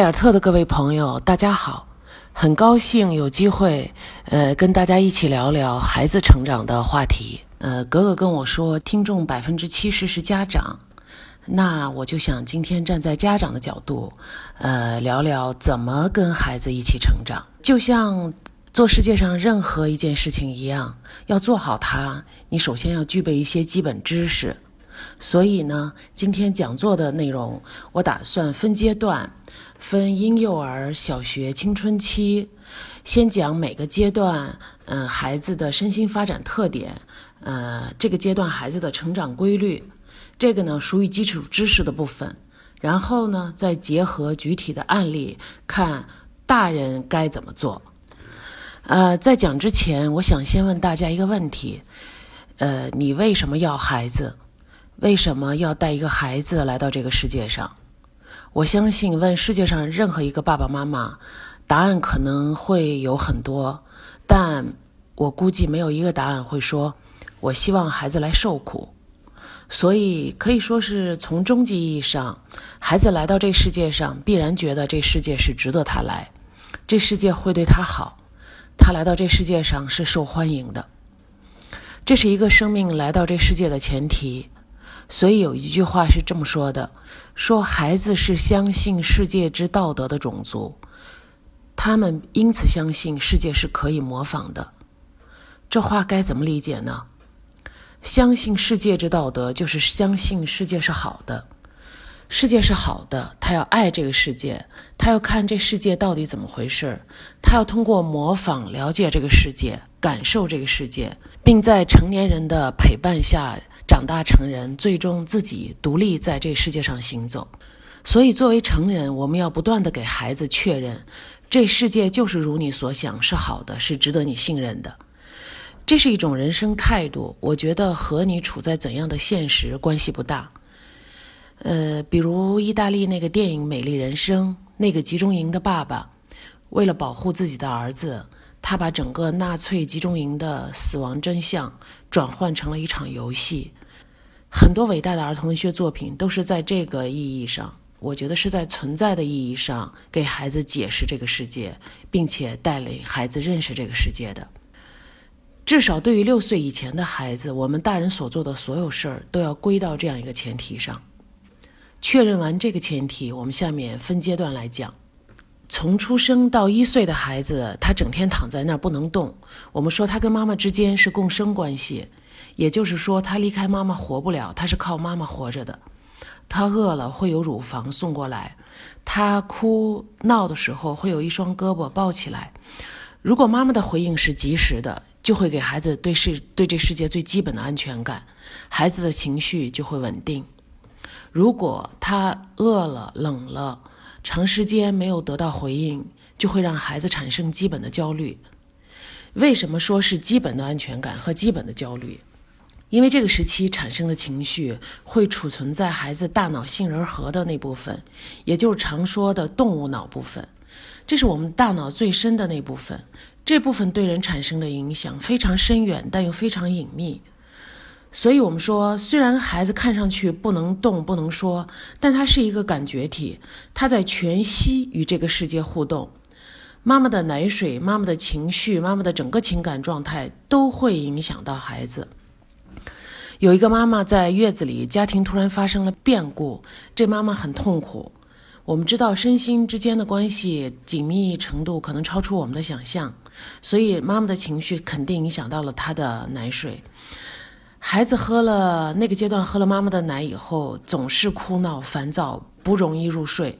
埃尔特的各位朋友，大家好，很高兴有机会，呃，跟大家一起聊聊孩子成长的话题。呃，格格跟我说，听众百分之七十是家长，那我就想今天站在家长的角度，呃，聊聊怎么跟孩子一起成长。就像做世界上任何一件事情一样，要做好它，你首先要具备一些基本知识。所以呢，今天讲座的内容，我打算分阶段，分婴幼儿、小学、青春期，先讲每个阶段，嗯，孩子的身心发展特点，呃，这个阶段孩子的成长规律，这个呢属于基础知识的部分，然后呢，再结合具体的案例，看大人该怎么做。呃，在讲之前，我想先问大家一个问题，呃，你为什么要孩子？为什么要带一个孩子来到这个世界上？我相信问世界上任何一个爸爸妈妈，答案可能会有很多，但我估计没有一个答案会说“我希望孩子来受苦”。所以可以说是从终极意义上，孩子来到这世界上，必然觉得这世界是值得他来，这世界会对他好，他来到这世界上是受欢迎的。这是一个生命来到这世界的前提。所以有一句话是这么说的：说孩子是相信世界之道德的种族，他们因此相信世界是可以模仿的。这话该怎么理解呢？相信世界之道德，就是相信世界是好的。世界是好的，他要爱这个世界，他要看这世界到底怎么回事他要通过模仿了解这个世界，感受这个世界，并在成年人的陪伴下。长大成人，最终自己独立在这世界上行走。所以，作为成人，我们要不断的给孩子确认，这世界就是如你所想，是好的，是值得你信任的。这是一种人生态度，我觉得和你处在怎样的现实关系不大。呃，比如意大利那个电影《美丽人生》，那个集中营的爸爸，为了保护自己的儿子。他把整个纳粹集中营的死亡真相转换成了一场游戏。很多伟大的儿童文学作品都是在这个意义上，我觉得是在存在的意义上给孩子解释这个世界，并且带领孩子认识这个世界的。至少对于六岁以前的孩子，我们大人所做的所有事儿都要归到这样一个前提上。确认完这个前提，我们下面分阶段来讲。从出生到一岁的孩子，他整天躺在那儿不能动。我们说他跟妈妈之间是共生关系，也就是说他离开妈妈活不了，他是靠妈妈活着的。他饿了会有乳房送过来，他哭闹的时候会有一双胳膊抱起来。如果妈妈的回应是及时的，就会给孩子对世对这世界最基本的安全感，孩子的情绪就会稳定。如果他饿了冷了，长时间没有得到回应，就会让孩子产生基本的焦虑。为什么说是基本的安全感和基本的焦虑？因为这个时期产生的情绪会储存在孩子大脑杏仁核的那部分，也就是常说的动物脑部分。这是我们大脑最深的那部分，这部分对人产生的影响非常深远，但又非常隐秘。所以，我们说，虽然孩子看上去不能动、不能说，但他是一个感觉体，他在全息与这个世界互动。妈妈的奶水、妈妈的情绪、妈妈的整个情感状态都会影响到孩子。有一个妈妈在月子里，家庭突然发生了变故，这妈妈很痛苦。我们知道，身心之间的关系紧密程度可能超出我们的想象，所以妈妈的情绪肯定影响到了她的奶水。孩子喝了那个阶段喝了妈妈的奶以后，总是哭闹、烦躁，不容易入睡。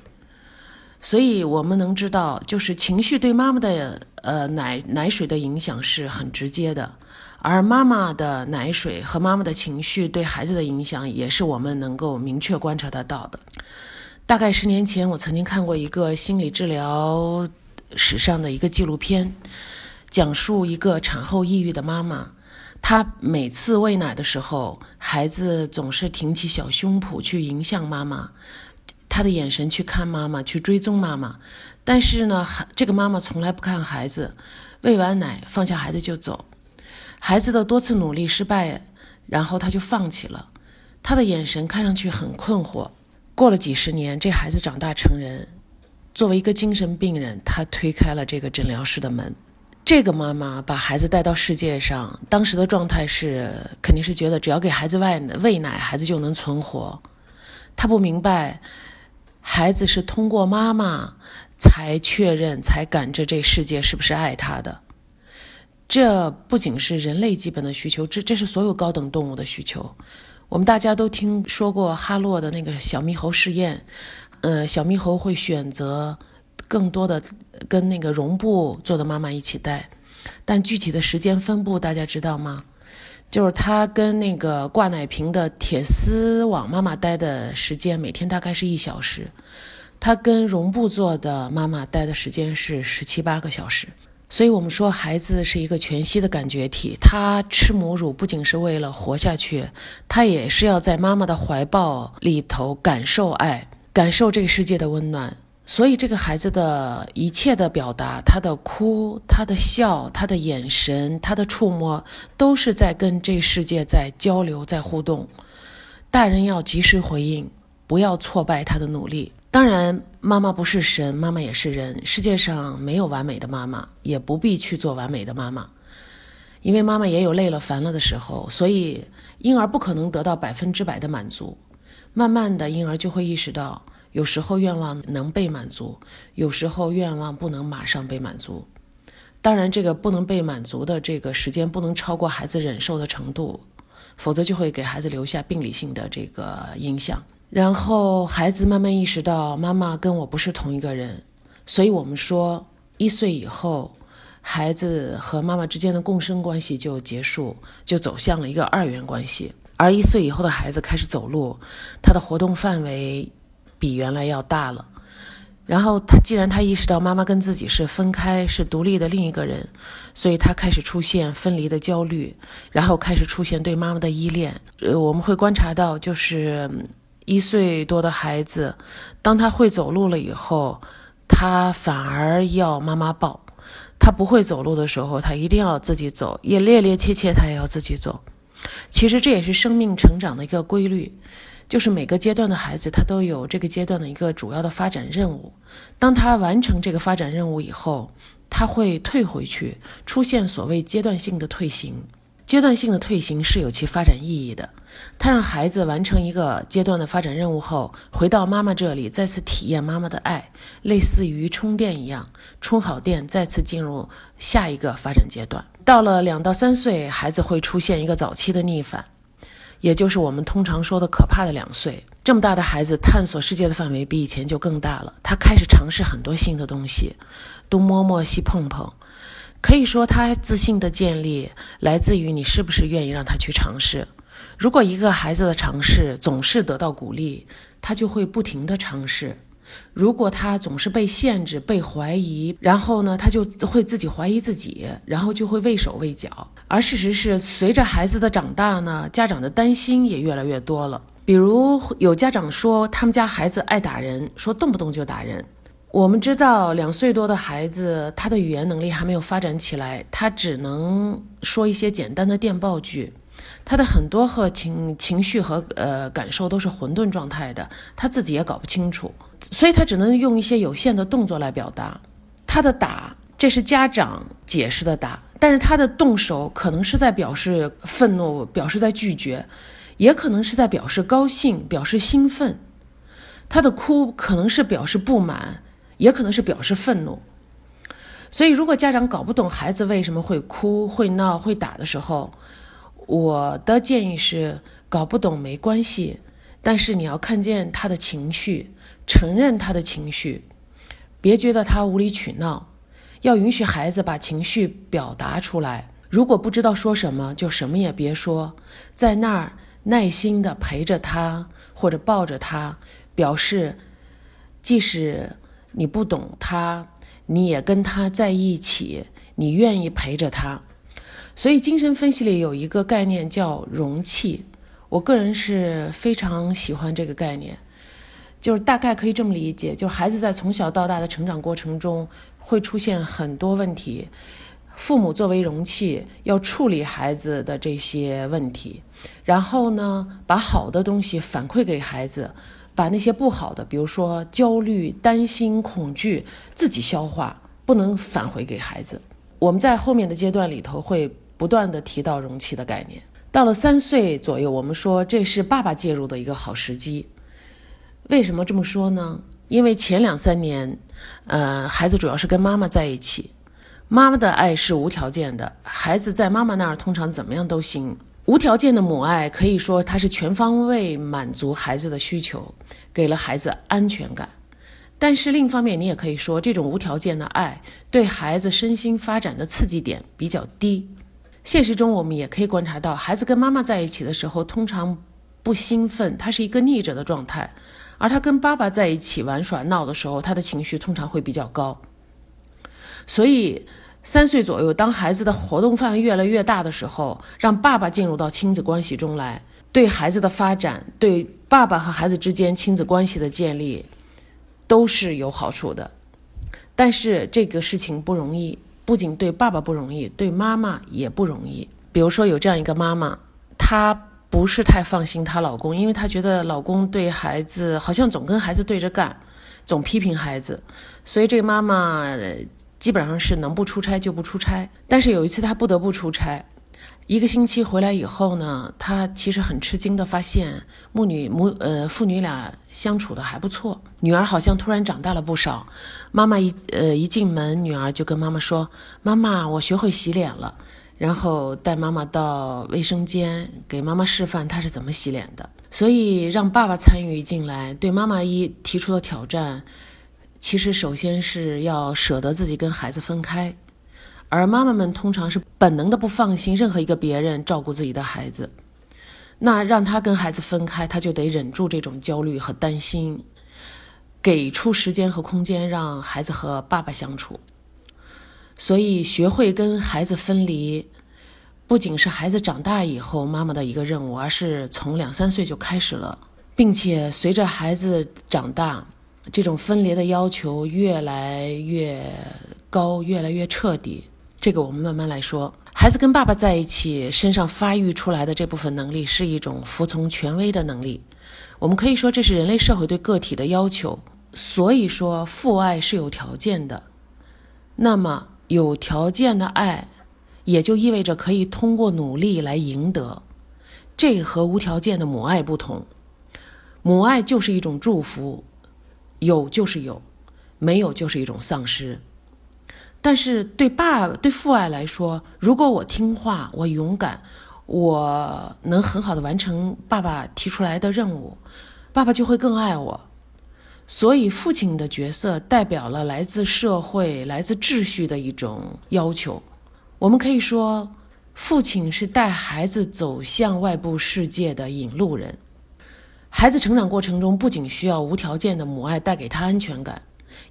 所以我们能知道，就是情绪对妈妈的呃奶奶水的影响是很直接的，而妈妈的奶水和妈妈的情绪对孩子的影响，也是我们能够明确观察得到的。大概十年前，我曾经看过一个心理治疗史上的一个纪录片，讲述一个产后抑郁的妈妈。她每次喂奶的时候，孩子总是挺起小胸脯去迎向妈妈，他的眼神去看妈妈，去追踪妈妈。但是呢，这个妈妈从来不看孩子，喂完奶放下孩子就走。孩子的多次努力失败，然后他就放弃了。他的眼神看上去很困惑。过了几十年，这孩子长大成人，作为一个精神病人，他推开了这个诊疗室的门。这个妈妈把孩子带到世界上，当时的状态是，肯定是觉得只要给孩子喂喂奶，孩子就能存活。她不明白，孩子是通过妈妈才确认、才感知这世界是不是爱他的。这不仅是人类基本的需求，这这是所有高等动物的需求。我们大家都听说过哈洛的那个小猕猴试验，呃，小猕猴会选择。更多的跟那个绒布做的妈妈一起带，但具体的时间分布大家知道吗？就是它跟那个挂奶瓶的铁丝网妈妈待的时间每天大概是一小时，它跟绒布做的妈妈待的时间是十七八个小时。所以我们说孩子是一个全息的感觉体，他吃母乳不仅是为了活下去，他也是要在妈妈的怀抱里头感受爱，感受这个世界的温暖。所以，这个孩子的一切的表达，他的哭，他的笑，他的眼神，他的触摸，都是在跟这世界在交流，在互动。大人要及时回应，不要挫败他的努力。当然，妈妈不是神，妈妈也是人。世界上没有完美的妈妈，也不必去做完美的妈妈，因为妈妈也有累了、烦了的时候。所以，婴儿不可能得到百分之百的满足。慢慢的，婴儿就会意识到。有时候愿望能被满足，有时候愿望不能马上被满足。当然，这个不能被满足的这个时间不能超过孩子忍受的程度，否则就会给孩子留下病理性的这个影响。然后孩子慢慢意识到妈妈跟我不是同一个人，所以我们说一岁以后，孩子和妈妈之间的共生关系就结束，就走向了一个二元关系。而一岁以后的孩子开始走路，他的活动范围。比原来要大了，然后他既然他意识到妈妈跟自己是分开、是独立的另一个人，所以他开始出现分离的焦虑，然后开始出现对妈妈的依恋。呃，我们会观察到，就是一岁多的孩子，当他会走路了以后，他反而要妈妈抱；他不会走路的时候，他一定要自己走，也趔趔趄趄，他也要自己走。其实这也是生命成长的一个规律。就是每个阶段的孩子，他都有这个阶段的一个主要的发展任务。当他完成这个发展任务以后，他会退回去，出现所谓阶段性的退行。阶段性的退行是有其发展意义的。他让孩子完成一个阶段的发展任务后，回到妈妈这里，再次体验妈妈的爱，类似于充电一样，充好电，再次进入下一个发展阶段。到了两到三岁，孩子会出现一个早期的逆反。也就是我们通常说的可怕的两岁，这么大的孩子探索世界的范围比以前就更大了。他开始尝试很多新的东西，东摸摸西碰碰，可以说他自信的建立来自于你是不是愿意让他去尝试。如果一个孩子的尝试总是得到鼓励，他就会不停的尝试。如果他总是被限制、被怀疑，然后呢，他就会自己怀疑自己，然后就会畏手畏脚。而事实是，随着孩子的长大呢，家长的担心也越来越多了。比如有家长说，他们家孩子爱打人，说动不动就打人。我们知道，两岁多的孩子，他的语言能力还没有发展起来，他只能说一些简单的电报句。他的很多和情情绪和呃感受都是混沌状态的，他自己也搞不清楚，所以他只能用一些有限的动作来表达。他的打，这是家长解释的打，但是他的动手可能是在表示愤怒，表示在拒绝，也可能是在表示高兴，表示兴奋。他的哭可能是表示不满，也可能是表示愤怒。所以，如果家长搞不懂孩子为什么会哭、会闹、会打的时候，我的建议是，搞不懂没关系，但是你要看见他的情绪，承认他的情绪，别觉得他无理取闹，要允许孩子把情绪表达出来。如果不知道说什么，就什么也别说，在那儿耐心的陪着他，或者抱着他，表示即使你不懂他，你也跟他在一起，你愿意陪着他。所以，精神分析里有一个概念叫容器，我个人是非常喜欢这个概念。就是大概可以这么理解：，就是孩子在从小到大的成长过程中会出现很多问题，父母作为容器要处理孩子的这些问题，然后呢，把好的东西反馈给孩子，把那些不好的，比如说焦虑、担心、恐惧，自己消化，不能返回给孩子。我们在后面的阶段里头会不断的提到容器的概念。到了三岁左右，我们说这是爸爸介入的一个好时机。为什么这么说呢？因为前两三年，呃，孩子主要是跟妈妈在一起，妈妈的爱是无条件的，孩子在妈妈那儿通常怎么样都行。无条件的母爱可以说它是全方位满足孩子的需求，给了孩子安全感。但是另一方面，你也可以说这种无条件的爱对孩子身心发展的刺激点比较低。现实中，我们也可以观察到，孩子跟妈妈在一起的时候，通常不兴奋，他是一个逆着的状态；而他跟爸爸在一起玩耍闹的时候，他的情绪通常会比较高。所以，三岁左右，当孩子的活动范围越来越大的时候，让爸爸进入到亲子关系中来，对孩子的发展，对爸爸和孩子之间亲子关系的建立，都是有好处的。但是这个事情不容易。不仅对爸爸不容易，对妈妈也不容易。比如说，有这样一个妈妈，她不是太放心她老公，因为她觉得老公对孩子好像总跟孩子对着干，总批评孩子，所以这个妈妈基本上是能不出差就不出差。但是有一次她不得不出差。一个星期回来以后呢，他其实很吃惊的发现母女母呃父女俩相处的还不错，女儿好像突然长大了不少。妈妈一呃一进门，女儿就跟妈妈说：“妈妈，我学会洗脸了。”然后带妈妈到卫生间，给妈妈示范她是怎么洗脸的。所以让爸爸参与进来，对妈妈一提出的挑战，其实首先是要舍得自己跟孩子分开。而妈妈们通常是本能的不放心任何一个别人照顾自己的孩子，那让他跟孩子分开，他就得忍住这种焦虑和担心，给出时间和空间让孩子和爸爸相处。所以，学会跟孩子分离，不仅是孩子长大以后妈妈的一个任务，而是从两三岁就开始了，并且随着孩子长大，这种分离的要求越来越高，越来越彻底。这个我们慢慢来说。孩子跟爸爸在一起，身上发育出来的这部分能力是一种服从权威的能力。我们可以说，这是人类社会对个体的要求。所以说，父爱是有条件的。那么，有条件的爱，也就意味着可以通过努力来赢得。这和无条件的母爱不同。母爱就是一种祝福，有就是有，没有就是一种丧失。但是对爸对父爱来说，如果我听话，我勇敢，我能很好的完成爸爸提出来的任务，爸爸就会更爱我。所以，父亲的角色代表了来自社会、来自秩序的一种要求。我们可以说，父亲是带孩子走向外部世界的引路人。孩子成长过程中，不仅需要无条件的母爱带给他安全感。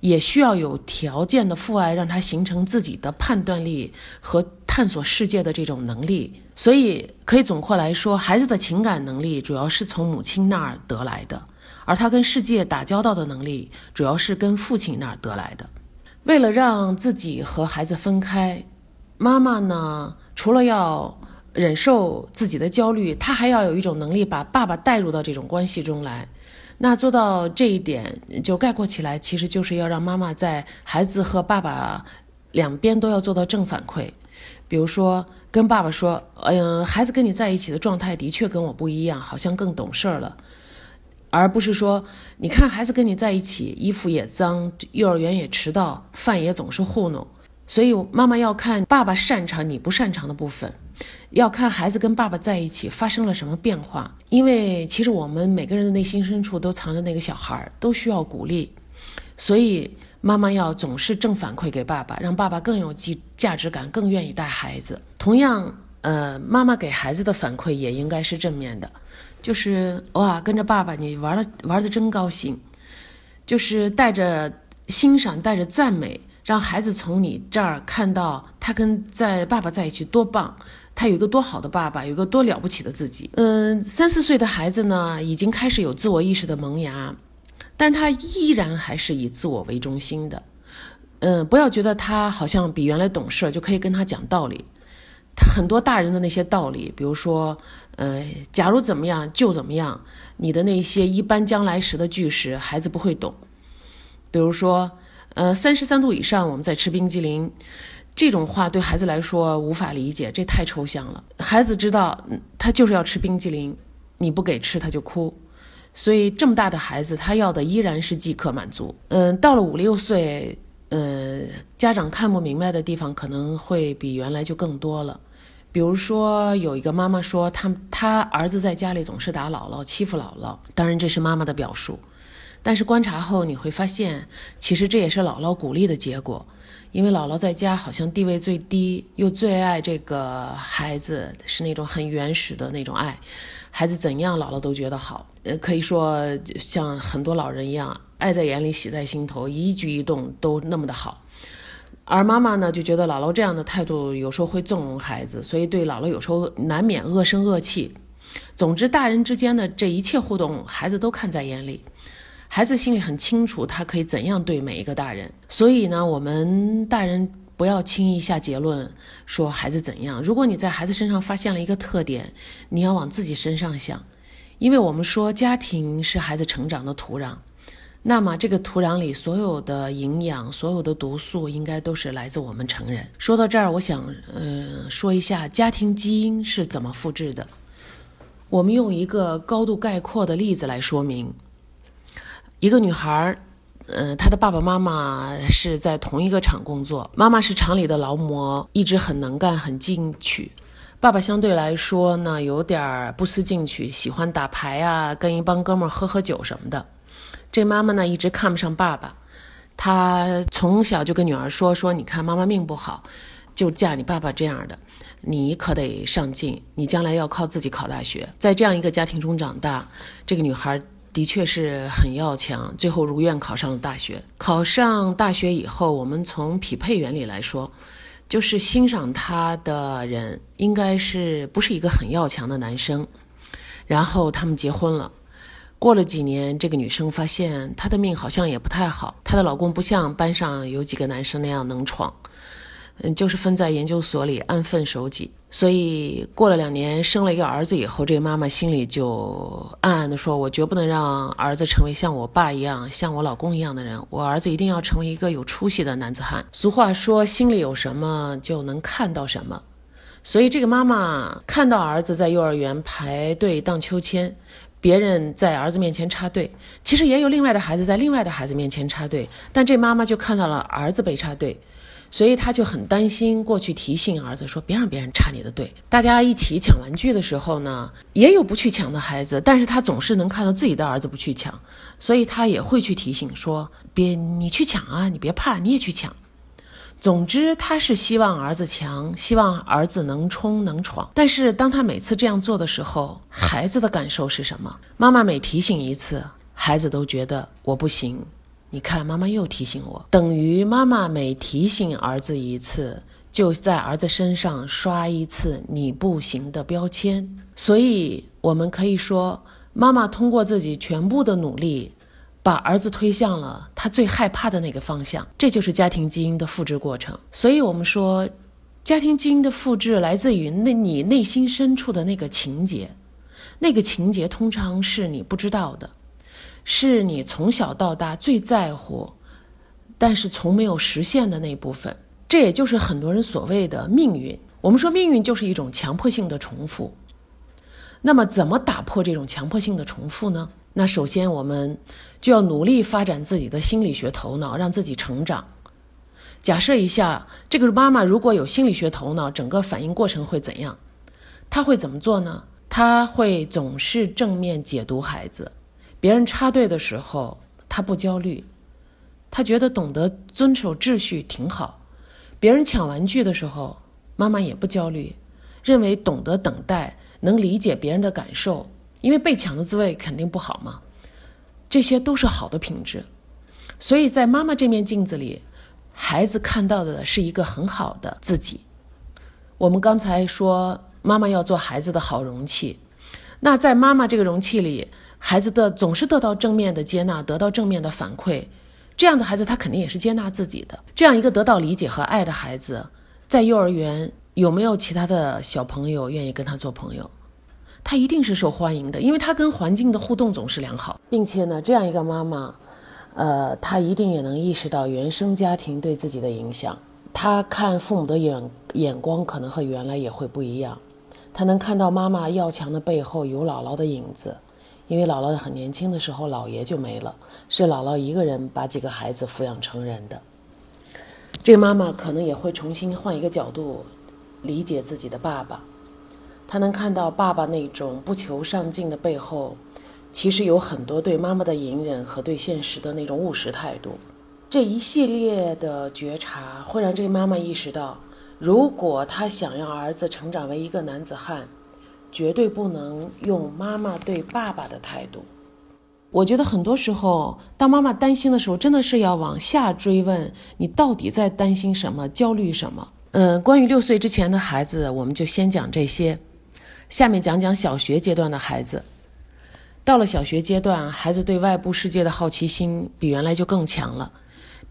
也需要有条件的父爱，让他形成自己的判断力和探索世界的这种能力。所以，可以总括来说，孩子的情感能力主要是从母亲那儿得来的，而他跟世界打交道的能力主要是跟父亲那儿得来的。为了让自己和孩子分开，妈妈呢，除了要忍受自己的焦虑，他还要有一种能力，把爸爸带入到这种关系中来。那做到这一点，就概括起来，其实就是要让妈妈在孩子和爸爸两边都要做到正反馈。比如说，跟爸爸说：“嗯，孩子跟你在一起的状态的确跟我不一样，好像更懂事儿了。”而不是说：“你看，孩子跟你在一起，衣服也脏，幼儿园也迟到，饭也总是糊弄。”所以，妈妈要看爸爸擅长你不擅长的部分。要看孩子跟爸爸在一起发生了什么变化，因为其实我们每个人的内心深处都藏着那个小孩，都需要鼓励，所以妈妈要总是正反馈给爸爸，让爸爸更有价价值感，更愿意带孩子。同样，呃，妈妈给孩子的反馈也应该是正面的，就是哇，跟着爸爸你玩的玩的真高兴，就是带着欣赏，带着赞美。让孩子从你这儿看到他跟在爸爸在一起多棒，他有一个多好的爸爸，有一个多了不起的自己。嗯，三四岁的孩子呢，已经开始有自我意识的萌芽，但他依然还是以自我为中心的。嗯，不要觉得他好像比原来懂事，就可以跟他讲道理。很多大人的那些道理，比如说，呃，假如怎么样就怎么样，你的那些一般将来时的句式，孩子不会懂。比如说，呃，三十三度以上我们在吃冰激凌，这种话对孩子来说无法理解，这太抽象了。孩子知道他就是要吃冰激凌，你不给吃他就哭。所以这么大的孩子，他要的依然是即刻满足。嗯，到了五六岁，呃，家长看不明白的地方可能会比原来就更多了。比如说，有一个妈妈说，他他儿子在家里总是打姥姥，欺负姥姥。当然，这是妈妈的表述。但是观察后你会发现，其实这也是姥姥鼓励的结果，因为姥姥在家好像地位最低，又最爱这个孩子，是那种很原始的那种爱。孩子怎样，姥姥都觉得好。呃，可以说像很多老人一样，爱在眼里，喜在心头，一举一动都那么的好。而妈妈呢，就觉得姥姥这样的态度有时候会纵容孩子，所以对姥姥有时候难免恶声恶气。总之，大人之间的这一切互动，孩子都看在眼里，孩子心里很清楚，他可以怎样对每一个大人。所以呢，我们大人。不要轻易下结论说孩子怎样。如果你在孩子身上发现了一个特点，你要往自己身上想，因为我们说家庭是孩子成长的土壤，那么这个土壤里所有的营养、所有的毒素，应该都是来自我们成人。说到这儿，我想，呃，说一下家庭基因是怎么复制的。我们用一个高度概括的例子来说明：一个女孩。嗯，她的爸爸妈妈是在同一个厂工作，妈妈是厂里的劳模，一直很能干、很进取。爸爸相对来说呢，有点儿不思进取，喜欢打牌啊，跟一帮哥们儿喝喝酒什么的。这妈妈呢，一直看不上爸爸，她从小就跟女儿说：“说你看妈妈命不好，就嫁你爸爸这样的，你可得上进，你将来要靠自己考大学。”在这样一个家庭中长大，这个女孩。的确是很要强，最后如愿考上了大学。考上大学以后，我们从匹配原理来说，就是欣赏他的人应该是不是一个很要强的男生。然后他们结婚了，过了几年，这个女生发现她的命好像也不太好，她的老公不像班上有几个男生那样能闯。嗯，就是分在研究所里安分守己，所以过了两年生了一个儿子以后，这个妈妈心里就暗暗的说：“我绝不能让儿子成为像我爸一样、像我老公一样的人，我儿子一定要成为一个有出息的男子汉。”俗话说：“心里有什么就能看到什么。”所以这个妈妈看到儿子在幼儿园排队荡秋千，别人在儿子面前插队，其实也有另外的孩子在另外的孩子面前插队，但这妈妈就看到了儿子被插队。所以他就很担心，过去提醒儿子说：“别让别人插你的队。”大家一起抢玩具的时候呢，也有不去抢的孩子，但是他总是能看到自己的儿子不去抢，所以他也会去提醒说：“别你去抢啊，你别怕，你也去抢。”总之，他是希望儿子强，希望儿子能冲能闯。但是当他每次这样做的时候，孩子的感受是什么？妈妈每提醒一次，孩子都觉得我不行。你看，妈妈又提醒我，等于妈妈每提醒儿子一次，就在儿子身上刷一次“你不行”的标签。所以，我们可以说，妈妈通过自己全部的努力，把儿子推向了他最害怕的那个方向。这就是家庭基因的复制过程。所以，我们说，家庭基因的复制来自于那你内心深处的那个情节，那个情节通常是你不知道的。是你从小到大最在乎，但是从没有实现的那部分。这也就是很多人所谓的命运。我们说命运就是一种强迫性的重复。那么，怎么打破这种强迫性的重复呢？那首先，我们就要努力发展自己的心理学头脑，让自己成长。假设一下，这个妈妈如果有心理学头脑，整个反应过程会怎样？她会怎么做呢？她会总是正面解读孩子。别人插队的时候，他不焦虑，他觉得懂得遵守秩序挺好。别人抢玩具的时候，妈妈也不焦虑，认为懂得等待，能理解别人的感受，因为被抢的滋味肯定不好嘛。这些都是好的品质，所以在妈妈这面镜子里，孩子看到的是一个很好的自己。我们刚才说，妈妈要做孩子的好容器，那在妈妈这个容器里。孩子的总是得到正面的接纳，得到正面的反馈，这样的孩子他肯定也是接纳自己的。这样一个得到理解和爱的孩子，在幼儿园有没有其他的小朋友愿意跟他做朋友？他一定是受欢迎的，因为他跟环境的互动总是良好，并且呢，这样一个妈妈，呃，她一定也能意识到原生家庭对自己的影响。她看父母的眼眼光可能和原来也会不一样。她能看到妈妈要强的背后有姥姥的影子，因为姥姥很年轻的时候姥爷就没了，是姥姥一个人把几个孩子抚养成人的。这个妈妈可能也会重新换一个角度理解自己的爸爸。他能看到爸爸那种不求上进的背后，其实有很多对妈妈的隐忍和对现实的那种务实态度。这一系列的觉察会让这个妈妈意识到，如果她想要儿子成长为一个男子汉，绝对不能用妈妈对爸爸的态度。我觉得很多时候，当妈妈担心的时候，真的是要往下追问：你到底在担心什么？焦虑什么？嗯，关于六岁之前的孩子，我们就先讲这些。下面讲讲小学阶段的孩子。到了小学阶段，孩子对外部世界的好奇心比原来就更强了，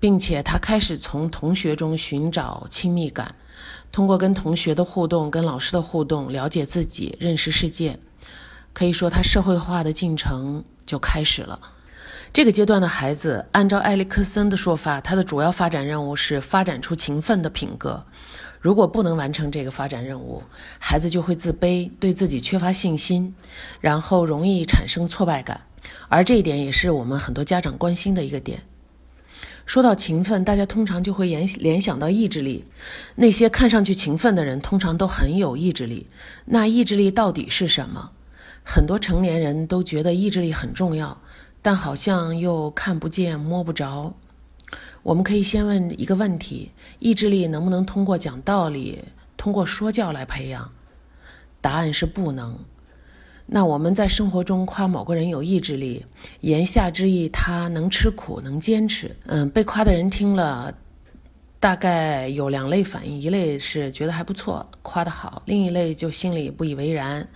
并且他开始从同学中寻找亲密感，通过跟同学的互动、跟老师的互动，了解自己、认识世界。可以说，他社会化的进程就开始了。这个阶段的孩子，按照埃里克森的说法，他的主要发展任务是发展出勤奋的品格。如果不能完成这个发展任务，孩子就会自卑，对自己缺乏信心，然后容易产生挫败感。而这一点也是我们很多家长关心的一个点。说到勤奋，大家通常就会联联想到意志力。那些看上去勤奋的人，通常都很有意志力。那意志力到底是什么？很多成年人都觉得意志力很重要，但好像又看不见、摸不着。我们可以先问一个问题：意志力能不能通过讲道理、通过说教来培养？答案是不能。那我们在生活中夸某个人有意志力，言下之意他能吃苦、能坚持。嗯，被夸的人听了，大概有两类反应：一类是觉得还不错，夸得好；另一类就心里不以为然。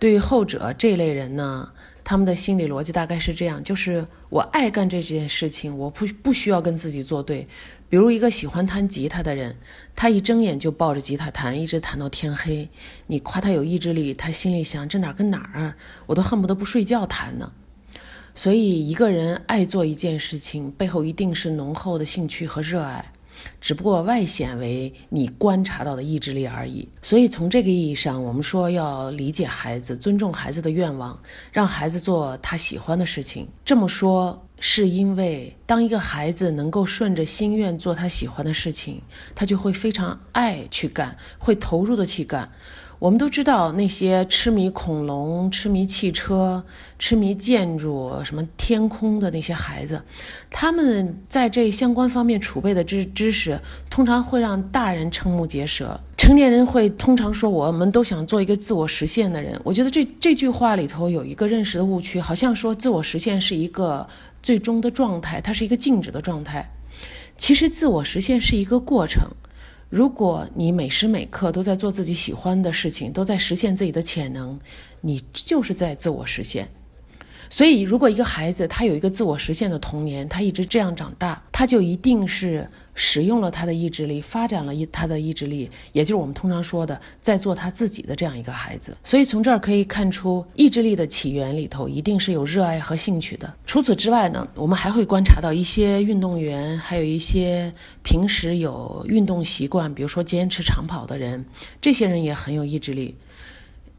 对于后者这类人呢？他们的心理逻辑大概是这样：就是我爱干这件事情，我不不需要跟自己作对。比如一个喜欢弹吉他的人，他一睁眼就抱着吉他弹，一直弹到天黑。你夸他有意志力，他心里想：这哪跟哪儿？我都恨不得不睡觉弹呢。所以，一个人爱做一件事情，背后一定是浓厚的兴趣和热爱。只不过外显为你观察到的意志力而已。所以从这个意义上，我们说要理解孩子，尊重孩子的愿望，让孩子做他喜欢的事情。这么说，是因为当一个孩子能够顺着心愿做他喜欢的事情，他就会非常爱去干，会投入的去干。我们都知道那些痴迷恐龙、痴迷汽车、痴迷建筑、什么天空的那些孩子，他们在这相关方面储备的知知识，通常会让大人瞠目结舌。成年人会通常说：“我们都想做一个自我实现的人。”我觉得这这句话里头有一个认识的误区，好像说自我实现是一个最终的状态，它是一个静止的状态。其实，自我实现是一个过程。如果你每时每刻都在做自己喜欢的事情，都在实现自己的潜能，你就是在自我实现。所以，如果一个孩子他有一个自我实现的童年，他一直这样长大，他就一定是使用了他的意志力，发展了一他的意志力，也就是我们通常说的在做他自己的这样一个孩子。所以，从这儿可以看出，意志力的起源里头一定是有热爱和兴趣的。除此之外呢，我们还会观察到一些运动员，还有一些平时有运动习惯，比如说坚持长跑的人，这些人也很有意志力。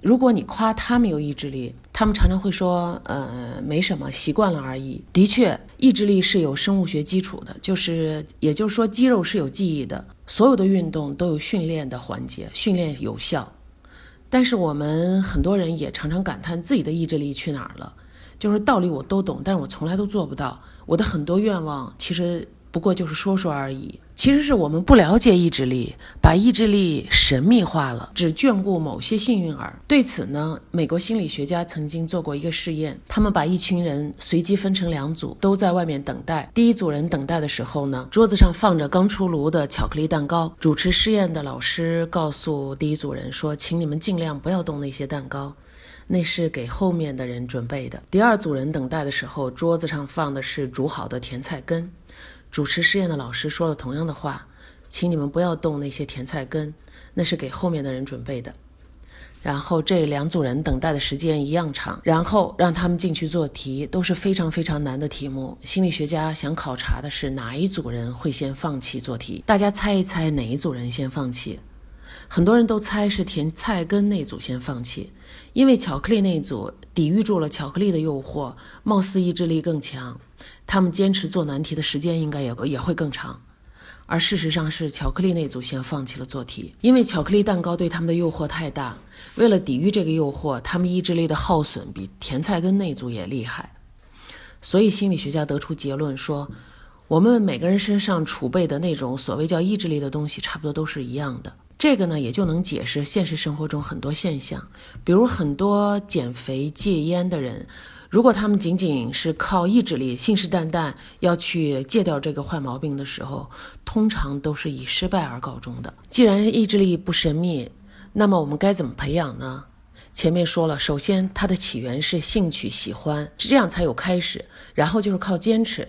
如果你夸他们有意志力，他们常常会说：“呃，没什么，习惯了而已。”的确，意志力是有生物学基础的，就是也就是说，肌肉是有记忆的。所有的运动都有训练的环节，训练有效。但是我们很多人也常常感叹自己的意志力去哪儿了，就是道理我都懂，但是我从来都做不到。我的很多愿望其实。不过就是说说而已，其实是我们不了解意志力，把意志力神秘化了，只眷顾某些幸运儿。对此呢，美国心理学家曾经做过一个试验，他们把一群人随机分成两组，都在外面等待。第一组人等待的时候呢，桌子上放着刚出炉的巧克力蛋糕。主持试验的老师告诉第一组人说：“请你们尽量不要动那些蛋糕，那是给后面的人准备的。”第二组人等待的时候，桌子上放的是煮好的甜菜根。主持试验的老师说了同样的话，请你们不要动那些甜菜根，那是给后面的人准备的。然后这两组人等待的时间一样长，然后让他们进去做题，都是非常非常难的题目。心理学家想考察的是哪一组人会先放弃做题？大家猜一猜哪一组人先放弃？很多人都猜是甜菜根那组先放弃，因为巧克力那组抵御住了巧克力的诱惑，貌似意志力更强，他们坚持做难题的时间应该也也会更长。而事实上是巧克力那组先放弃了做题，因为巧克力蛋糕对他们的诱惑太大。为了抵御这个诱惑，他们意志力的耗损比甜菜根那组也厉害。所以心理学家得出结论说，我们每个人身上储备的那种所谓叫意志力的东西，差不多都是一样的。这个呢，也就能解释现实生活中很多现象，比如很多减肥戒烟的人。如果他们仅仅是靠意志力，信誓旦旦要去戒掉这个坏毛病的时候，通常都是以失败而告终的。既然意志力不神秘，那么我们该怎么培养呢？前面说了，首先它的起源是兴趣、喜欢，这样才有开始。然后就是靠坚持，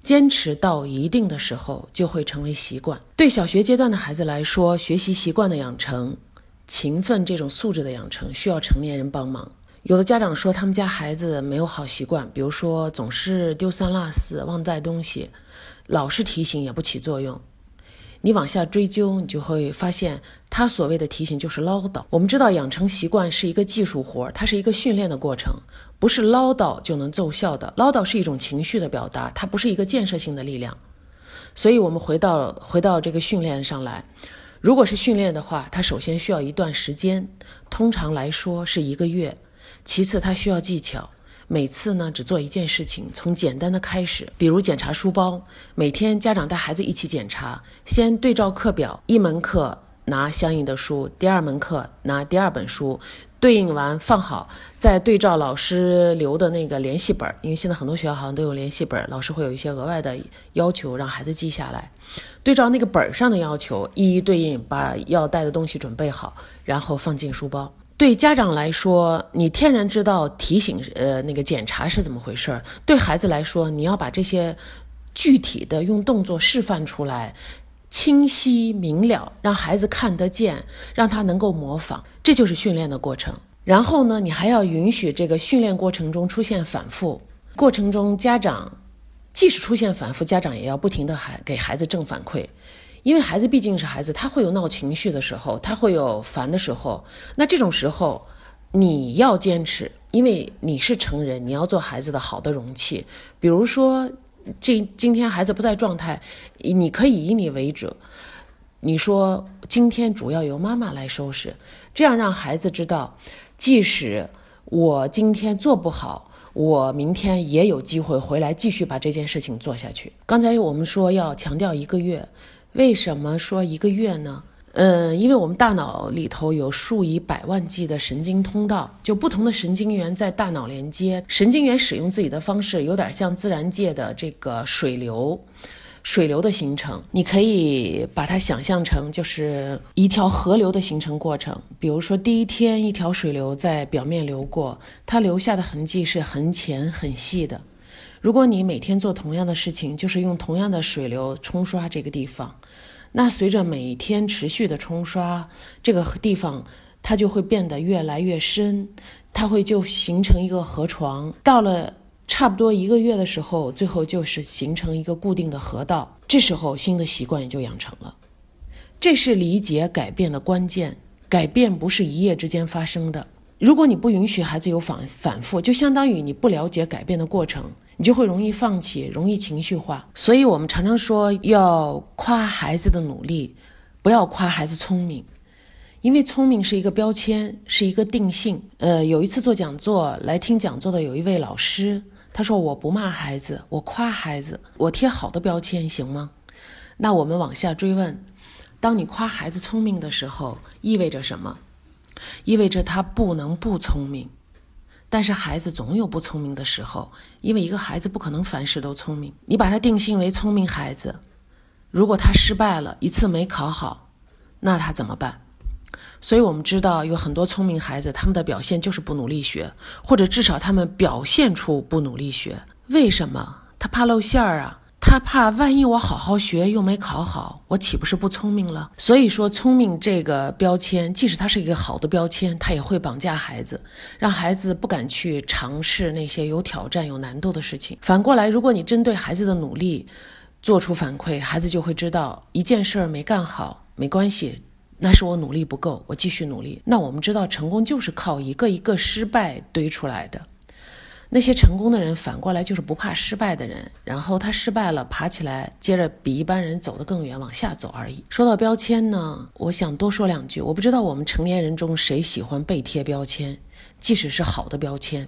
坚持到一定的时候就会成为习惯。对小学阶段的孩子来说，学习习惯的养成、勤奋这种素质的养成，需要成年人帮忙。有的家长说，他们家孩子没有好习惯，比如说总是丢三落四、忘带东西，老是提醒也不起作用。你往下追究，你就会发现，他所谓的提醒就是唠叨。我们知道，养成习惯是一个技术活，它是一个训练的过程，不是唠叨就能奏效的。唠叨是一种情绪的表达，它不是一个建设性的力量。所以，我们回到回到这个训练上来，如果是训练的话，它首先需要一段时间，通常来说是一个月。其次，它需要技巧。每次呢，只做一件事情，从简单的开始，比如检查书包。每天家长带孩子一起检查，先对照课表，一门课拿相应的书，第二门课拿第二本书，对应完放好，再对照老师留的那个联系本。因为现在很多学校好像都有联系本，老师会有一些额外的要求，让孩子记下来。对照那个本上的要求，一一对应，把要带的东西准备好，然后放进书包。对家长来说，你天然知道提醒，呃，那个检查是怎么回事儿。对孩子来说，你要把这些具体的用动作示范出来，清晰明了，让孩子看得见，让他能够模仿，这就是训练的过程。然后呢，你还要允许这个训练过程中出现反复，过程中家长即使出现反复，家长也要不停的还给孩子正反馈。因为孩子毕竟是孩子，他会有闹情绪的时候，他会有烦的时候。那这种时候，你要坚持，因为你是成人，你要做孩子的好的容器。比如说，今今天孩子不在状态，你可以以你为主，你说今天主要由妈妈来收拾，这样让孩子知道，即使我今天做不好，我明天也有机会回来继续把这件事情做下去。刚才我们说要强调一个月。为什么说一个月呢？嗯，因为我们大脑里头有数以百万计的神经通道，就不同的神经元在大脑连接。神经元使用自己的方式，有点像自然界的这个水流，水流的形成。你可以把它想象成就是一条河流的形成过程。比如说，第一天一条水流在表面流过，它留下的痕迹是很浅很细的。如果你每天做同样的事情，就是用同样的水流冲刷这个地方，那随着每天持续的冲刷，这个地方它就会变得越来越深，它会就形成一个河床。到了差不多一个月的时候，最后就是形成一个固定的河道。这时候新的习惯也就养成了。这是理解改变的关键，改变不是一夜之间发生的。如果你不允许孩子有反反复，就相当于你不了解改变的过程，你就会容易放弃，容易情绪化。所以我们常常说要夸孩子的努力，不要夸孩子聪明，因为聪明是一个标签，是一个定性。呃，有一次做讲座来听讲座的有一位老师，他说我不骂孩子，我夸孩子，我贴好的标签行吗？那我们往下追问，当你夸孩子聪明的时候，意味着什么？意味着他不能不聪明，但是孩子总有不聪明的时候，因为一个孩子不可能凡事都聪明。你把他定性为聪明孩子，如果他失败了一次没考好，那他怎么办？所以我们知道有很多聪明孩子，他们的表现就是不努力学，或者至少他们表现出不努力学。为什么？他怕露馅儿啊。他怕万一我好好学又没考好，我岂不是不聪明了？所以说，聪明这个标签，即使它是一个好的标签，它也会绑架孩子，让孩子不敢去尝试那些有挑战、有难度的事情。反过来，如果你针对孩子的努力做出反馈，孩子就会知道一件事儿没干好没关系，那是我努力不够，我继续努力。那我们知道，成功就是靠一个一个失败堆出来的。那些成功的人，反过来就是不怕失败的人。然后他失败了，爬起来，接着比一般人走得更远，往下走而已。说到标签呢，我想多说两句。我不知道我们成年人中谁喜欢被贴标签，即使是好的标签。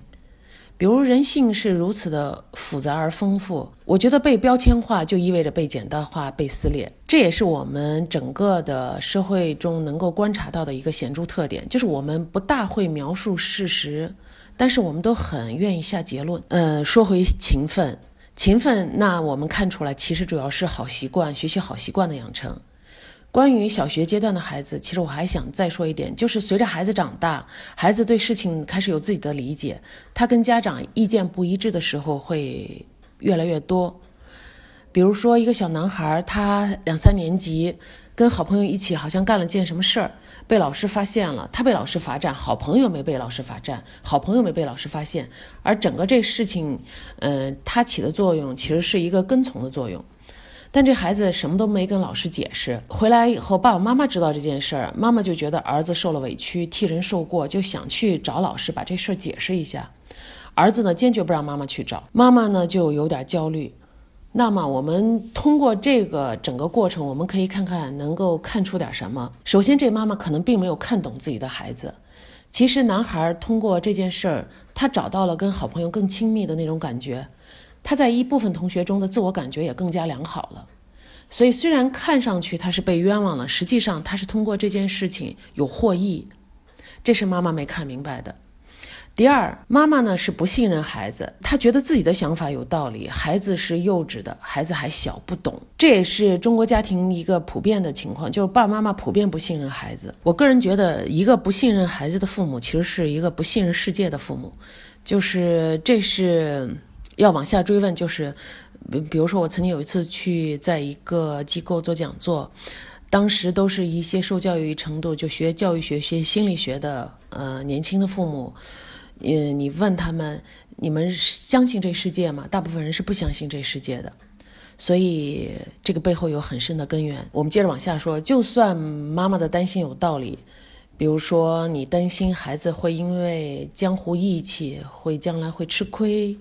比如人性是如此的复杂而丰富，我觉得被标签化就意味着被简单化、被撕裂。这也是我们整个的社会中能够观察到的一个显著特点，就是我们不大会描述事实。但是我们都很愿意下结论。呃，说回勤奋，勤奋，那我们看出来，其实主要是好习惯，学习好习惯的养成。关于小学阶段的孩子，其实我还想再说一点，就是随着孩子长大，孩子对事情开始有自己的理解，他跟家长意见不一致的时候会越来越多。比如说，一个小男孩，他两三年级。跟好朋友一起，好像干了件什么事儿，被老师发现了，他被老师罚站，好朋友没被老师罚站，好朋友没被老师发现，而整个这事情，嗯，他起的作用其实是一个跟从的作用，但这孩子什么都没跟老师解释，回来以后，爸爸妈妈知道这件事儿，妈妈就觉得儿子受了委屈，替人受过，就想去找老师把这事儿解释一下，儿子呢坚决不让妈妈去找，妈妈呢就有点焦虑。那么，我们通过这个整个过程，我们可以看看能够看出点什么。首先，这妈妈可能并没有看懂自己的孩子。其实，男孩通过这件事儿，他找到了跟好朋友更亲密的那种感觉，他在一部分同学中的自我感觉也更加良好了。所以，虽然看上去他是被冤枉了，实际上他是通过这件事情有获益，这是妈妈没看明白的。第二，妈妈呢是不信任孩子，她觉得自己的想法有道理，孩子是幼稚的，孩子还小不懂，这也是中国家庭一个普遍的情况，就是爸爸妈妈普遍不信任孩子。我个人觉得，一个不信任孩子的父母，其实是一个不信任世界的父母，就是这是要往下追问，就是比比如说，我曾经有一次去在一个机构做讲座，当时都是一些受教育程度就学教育学、学心理学的呃年轻的父母。嗯，你问他们，你们相信这世界吗？大部分人是不相信这世界的，所以这个背后有很深的根源。我们接着往下说，就算妈妈的担心有道理，比如说你担心孩子会因为江湖义气会将来会吃亏，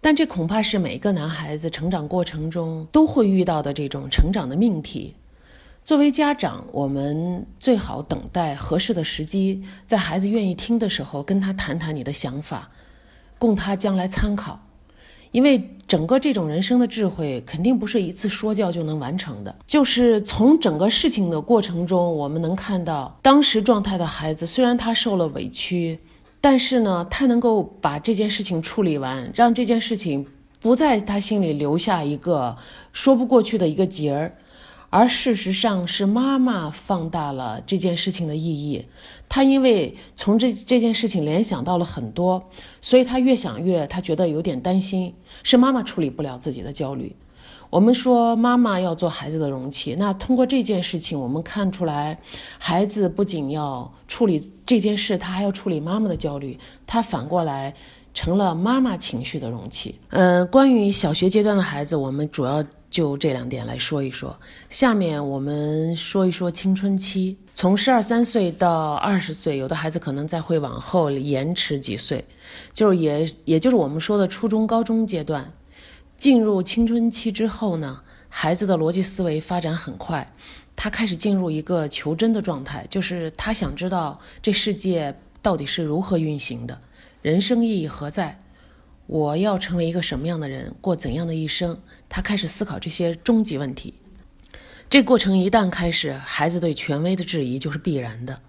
但这恐怕是每个男孩子成长过程中都会遇到的这种成长的命题。作为家长，我们最好等待合适的时机，在孩子愿意听的时候，跟他谈谈你的想法，供他将来参考。因为整个这种人生的智慧，肯定不是一次说教就能完成的。就是从整个事情的过程中，我们能看到，当时状态的孩子，虽然他受了委屈，但是呢，他能够把这件事情处理完，让这件事情不在他心里留下一个说不过去的一个结儿。而事实上是妈妈放大了这件事情的意义，她因为从这这件事情联想到了很多，所以她越想越，她觉得有点担心，是妈妈处理不了自己的焦虑。我们说妈妈要做孩子的容器，那通过这件事情，我们看出来，孩子不仅要处理这件事，他还要处理妈妈的焦虑，他反过来成了妈妈情绪的容器。嗯，关于小学阶段的孩子，我们主要。就这两点来说一说，下面我们说一说青春期，从十二三岁到二十岁，有的孩子可能再会往后延迟几岁，就是也也就是我们说的初中、高中阶段，进入青春期之后呢，孩子的逻辑思维发展很快，他开始进入一个求真的状态，就是他想知道这世界到底是如何运行的，人生意义何在。我要成为一个什么样的人，过怎样的一生？他开始思考这些终极问题。这过程一旦开始，孩子对权威的质疑就是必然的。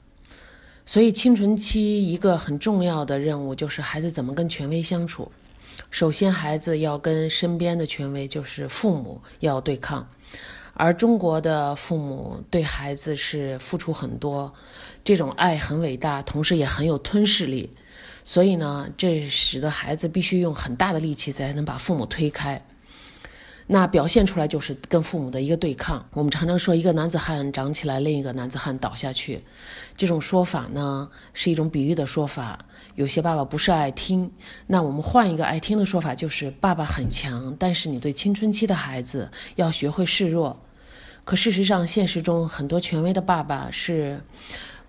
所以，青春期一个很重要的任务就是孩子怎么跟权威相处。首先，孩子要跟身边的权威，就是父母，要对抗。而中国的父母对孩子是付出很多，这种爱很伟大，同时也很有吞噬力。所以呢，这使得孩子必须用很大的力气才能把父母推开。那表现出来就是跟父母的一个对抗。我们常常说，一个男子汉长起来，另一个男子汉倒下去。这种说法呢，是一种比喻的说法。有些爸爸不是爱听，那我们换一个爱听的说法，就是爸爸很强，但是你对青春期的孩子要学会示弱。可事实上，现实中很多权威的爸爸是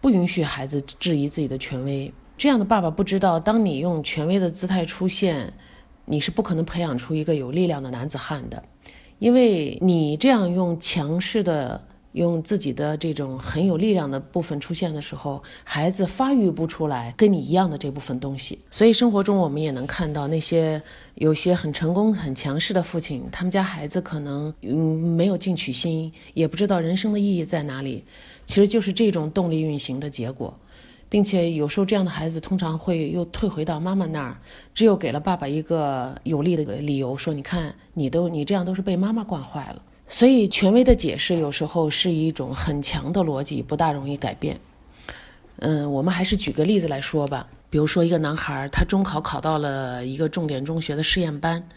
不允许孩子质疑自己的权威。这样的爸爸不知道，当你用权威的姿态出现。你是不可能培养出一个有力量的男子汉的，因为你这样用强势的、用自己的这种很有力量的部分出现的时候，孩子发育不出来跟你一样的这部分东西。所以生活中我们也能看到那些有些很成功、很强势的父亲，他们家孩子可能嗯没有进取心，也不知道人生的意义在哪里，其实就是这种动力运行的结果。并且有时候这样的孩子通常会又退回到妈妈那儿，只有给了爸爸一个有力的理由，说你看你都你这样都是被妈妈惯坏了。所以权威的解释有时候是一种很强的逻辑，不大容易改变。嗯，我们还是举个例子来说吧，比如说一个男孩，他中考考到了一个重点中学的试验班。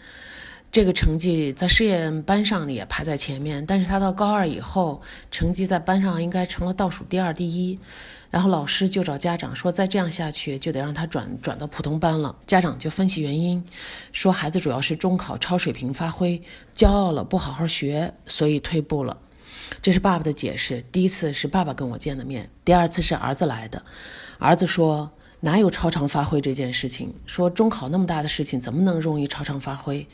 这个成绩在试验班上也排在前面，但是他到高二以后，成绩在班上应该成了倒数第二、第一。然后老师就找家长说，再这样下去就得让他转转到普通班了。家长就分析原因，说孩子主要是中考超水平发挥，骄傲了，不好好学，所以退步了。这是爸爸的解释。第一次是爸爸跟我见的面，第二次是儿子来的，儿子说。哪有超常发挥这件事情？说中考那么大的事情，怎么能容易超常发挥？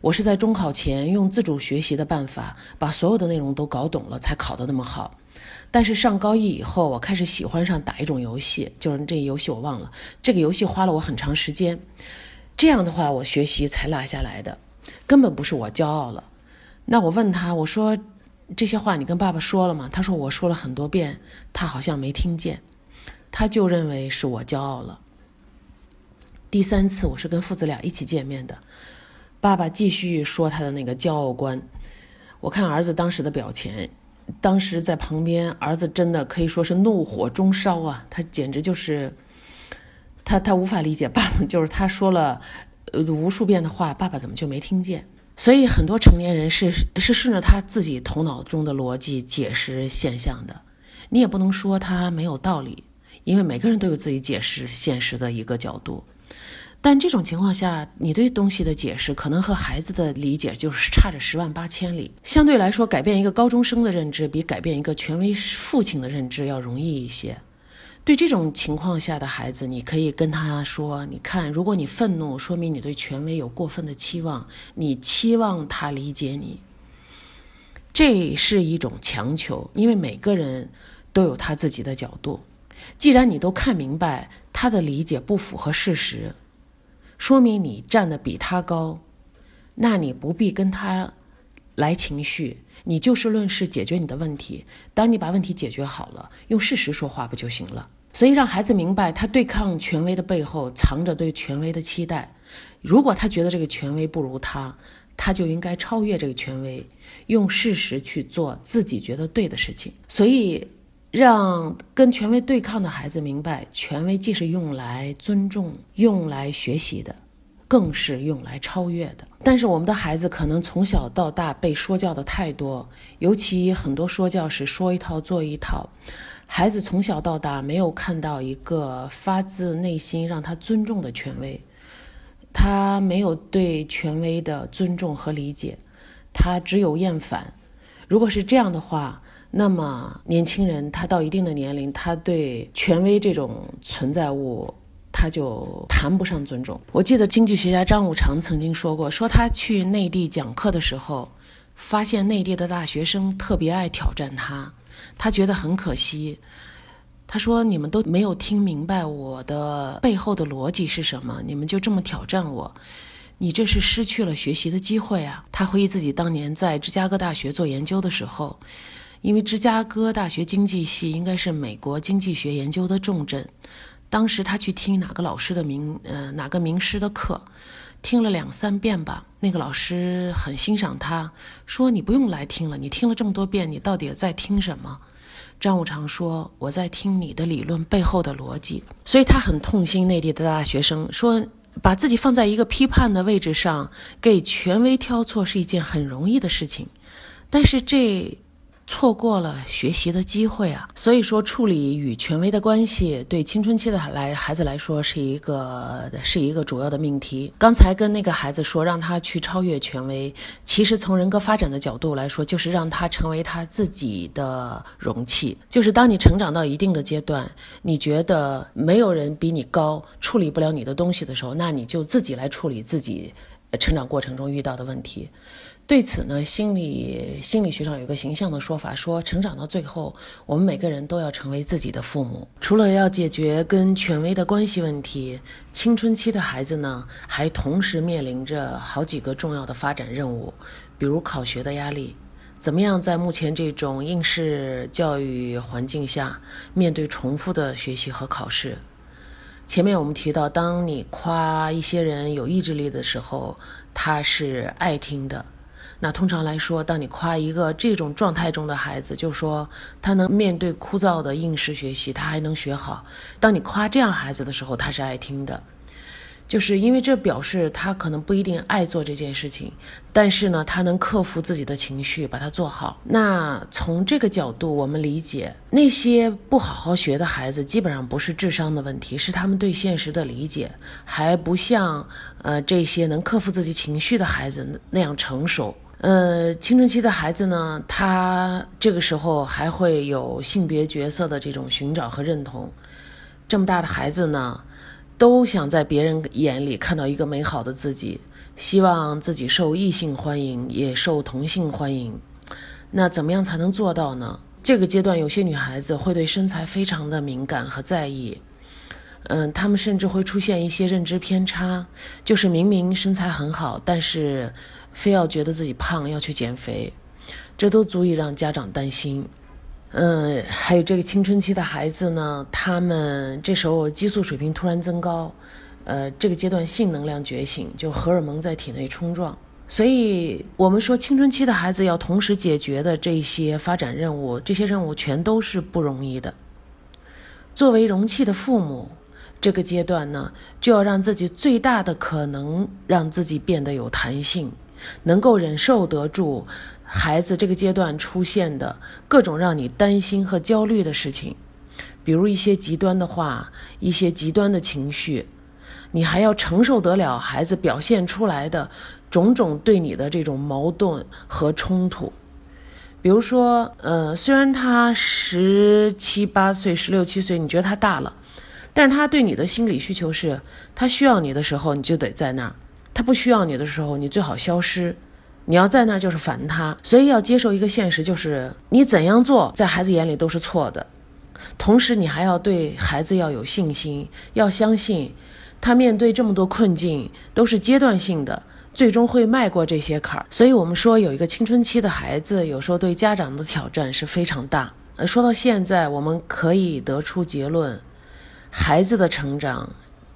我是在中考前用自主学习的办法，把所有的内容都搞懂了，才考得那么好。但是上高一以后，我开始喜欢上打一种游戏，就是这游戏我忘了。这个游戏花了我很长时间，这样的话我学习才落下来的，根本不是我骄傲了。那我问他，我说这些话你跟爸爸说了吗？他说我说了很多遍，他好像没听见。他就认为是我骄傲了。第三次我是跟父子俩一起见面的，爸爸继续说他的那个骄傲观。我看儿子当时的表情，当时在旁边，儿子真的可以说是怒火中烧啊！他简直就是，他他无法理解爸爸，就是他说了无数遍的话，爸爸怎么就没听见？所以很多成年人是是顺着他自己头脑中的逻辑解释现象的，你也不能说他没有道理。因为每个人都有自己解释现实的一个角度，但这种情况下，你对东西的解释可能和孩子的理解就是差着十万八千里。相对来说，改变一个高中生的认知，比改变一个权威父亲的认知要容易一些。对这种情况下的孩子，你可以跟他说：“你看，如果你愤怒，说明你对权威有过分的期望，你期望他理解你，这是一种强求，因为每个人都有他自己的角度。”既然你都看明白他的理解不符合事实，说明你站得比他高，那你不必跟他来情绪，你就事论事解决你的问题。当你把问题解决好了，用事实说话不就行了？所以让孩子明白，他对抗权威的背后藏着对权威的期待。如果他觉得这个权威不如他，他就应该超越这个权威，用事实去做自己觉得对的事情。所以。让跟权威对抗的孩子明白，权威既是用来尊重、用来学习的，更是用来超越的。但是我们的孩子可能从小到大被说教的太多，尤其很多说教是说一套做一套，孩子从小到大没有看到一个发自内心让他尊重的权威，他没有对权威的尊重和理解，他只有厌烦。如果是这样的话，那么，年轻人他到一定的年龄，他对权威这种存在物，他就谈不上尊重。我记得经济学家张五常曾经说过，说他去内地讲课的时候，发现内地的大学生特别爱挑战他，他觉得很可惜。他说：“你们都没有听明白我的背后的逻辑是什么，你们就这么挑战我，你这是失去了学习的机会啊！”他回忆自己当年在芝加哥大学做研究的时候。因为芝加哥大学经济系应该是美国经济学研究的重镇，当时他去听哪个老师的名呃哪个名师的课，听了两三遍吧。那个老师很欣赏他，说你不用来听了，你听了这么多遍，你到底在听什么？张五常说我在听你的理论背后的逻辑，所以他很痛心内地的大学生，说把自己放在一个批判的位置上，给权威挑错是一件很容易的事情，但是这。错过了学习的机会啊！所以说，处理与权威的关系，对青春期的来孩子来说是一个是一个主要的命题。刚才跟那个孩子说，让他去超越权威，其实从人格发展的角度来说，就是让他成为他自己的容器。就是当你成长到一定的阶段，你觉得没有人比你高，处理不了你的东西的时候，那你就自己来处理自己成长过程中遇到的问题。对此呢，心理心理学上有个形象的说法，说成长到最后，我们每个人都要成为自己的父母。除了要解决跟权威的关系问题，青春期的孩子呢，还同时面临着好几个重要的发展任务，比如考学的压力。怎么样在目前这种应试教育环境下，面对重复的学习和考试？前面我们提到，当你夸一些人有意志力的时候，他是爱听的。那通常来说，当你夸一个这种状态中的孩子，就说他能面对枯燥的应试学习，他还能学好。当你夸这样孩子的时候，他是爱听的，就是因为这表示他可能不一定爱做这件事情，但是呢，他能克服自己的情绪，把它做好。那从这个角度，我们理解那些不好好学的孩子，基本上不是智商的问题，是他们对现实的理解还不像呃这些能克服自己情绪的孩子那样成熟。呃，青春期的孩子呢，他这个时候还会有性别角色的这种寻找和认同。这么大的孩子呢，都想在别人眼里看到一个美好的自己，希望自己受异性欢迎，也受同性欢迎。那怎么样才能做到呢？这个阶段，有些女孩子会对身材非常的敏感和在意。嗯，她们甚至会出现一些认知偏差，就是明明身材很好，但是。非要觉得自己胖要去减肥，这都足以让家长担心。嗯，还有这个青春期的孩子呢，他们这时候激素水平突然增高，呃，这个阶段性能量觉醒，就荷尔蒙在体内冲撞。所以，我们说青春期的孩子要同时解决的这些发展任务，这些任务全都是不容易的。作为容器的父母，这个阶段呢，就要让自己最大的可能让自己变得有弹性。能够忍受得住孩子这个阶段出现的各种让你担心和焦虑的事情，比如一些极端的话，一些极端的情绪，你还要承受得了孩子表现出来的种种对你的这种矛盾和冲突。比如说，呃，虽然他十七八岁、十六七岁，你觉得他大了，但是他对你的心理需求是，他需要你的时候，你就得在那儿。他不需要你的时候，你最好消失。你要在那儿就是烦他，所以要接受一个现实，就是你怎样做，在孩子眼里都是错的。同时，你还要对孩子要有信心，要相信他面对这么多困境都是阶段性的，最终会迈过这些坎儿。所以，我们说有一个青春期的孩子，有时候对家长的挑战是非常大。呃，说到现在，我们可以得出结论：孩子的成长。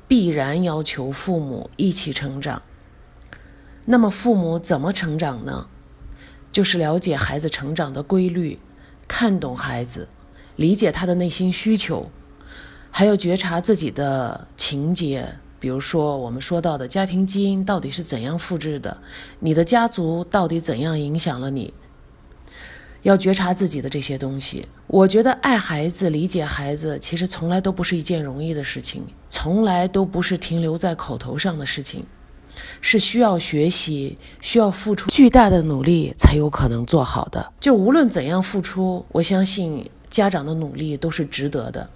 必然要求父母一起成长。那么父母怎么成长呢？就是了解孩子成长的规律，看懂孩子，理解他的内心需求，还有觉察自己的情节。比如说我们说到的家庭基因到底是怎样复制的，你的家族到底怎样影响了你。要觉察自己的这些东西，我觉得爱孩子、理解孩子，其实从来都不是一件容易的事情，从来都不是停留在口头上的事情，是需要学习、需要付出巨大的努力才有可能做好的。就无论怎样付出，我相信家长的努力都是值得的，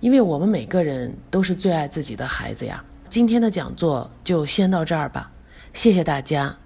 因为我们每个人都是最爱自己的孩子呀。今天的讲座就先到这儿吧，谢谢大家。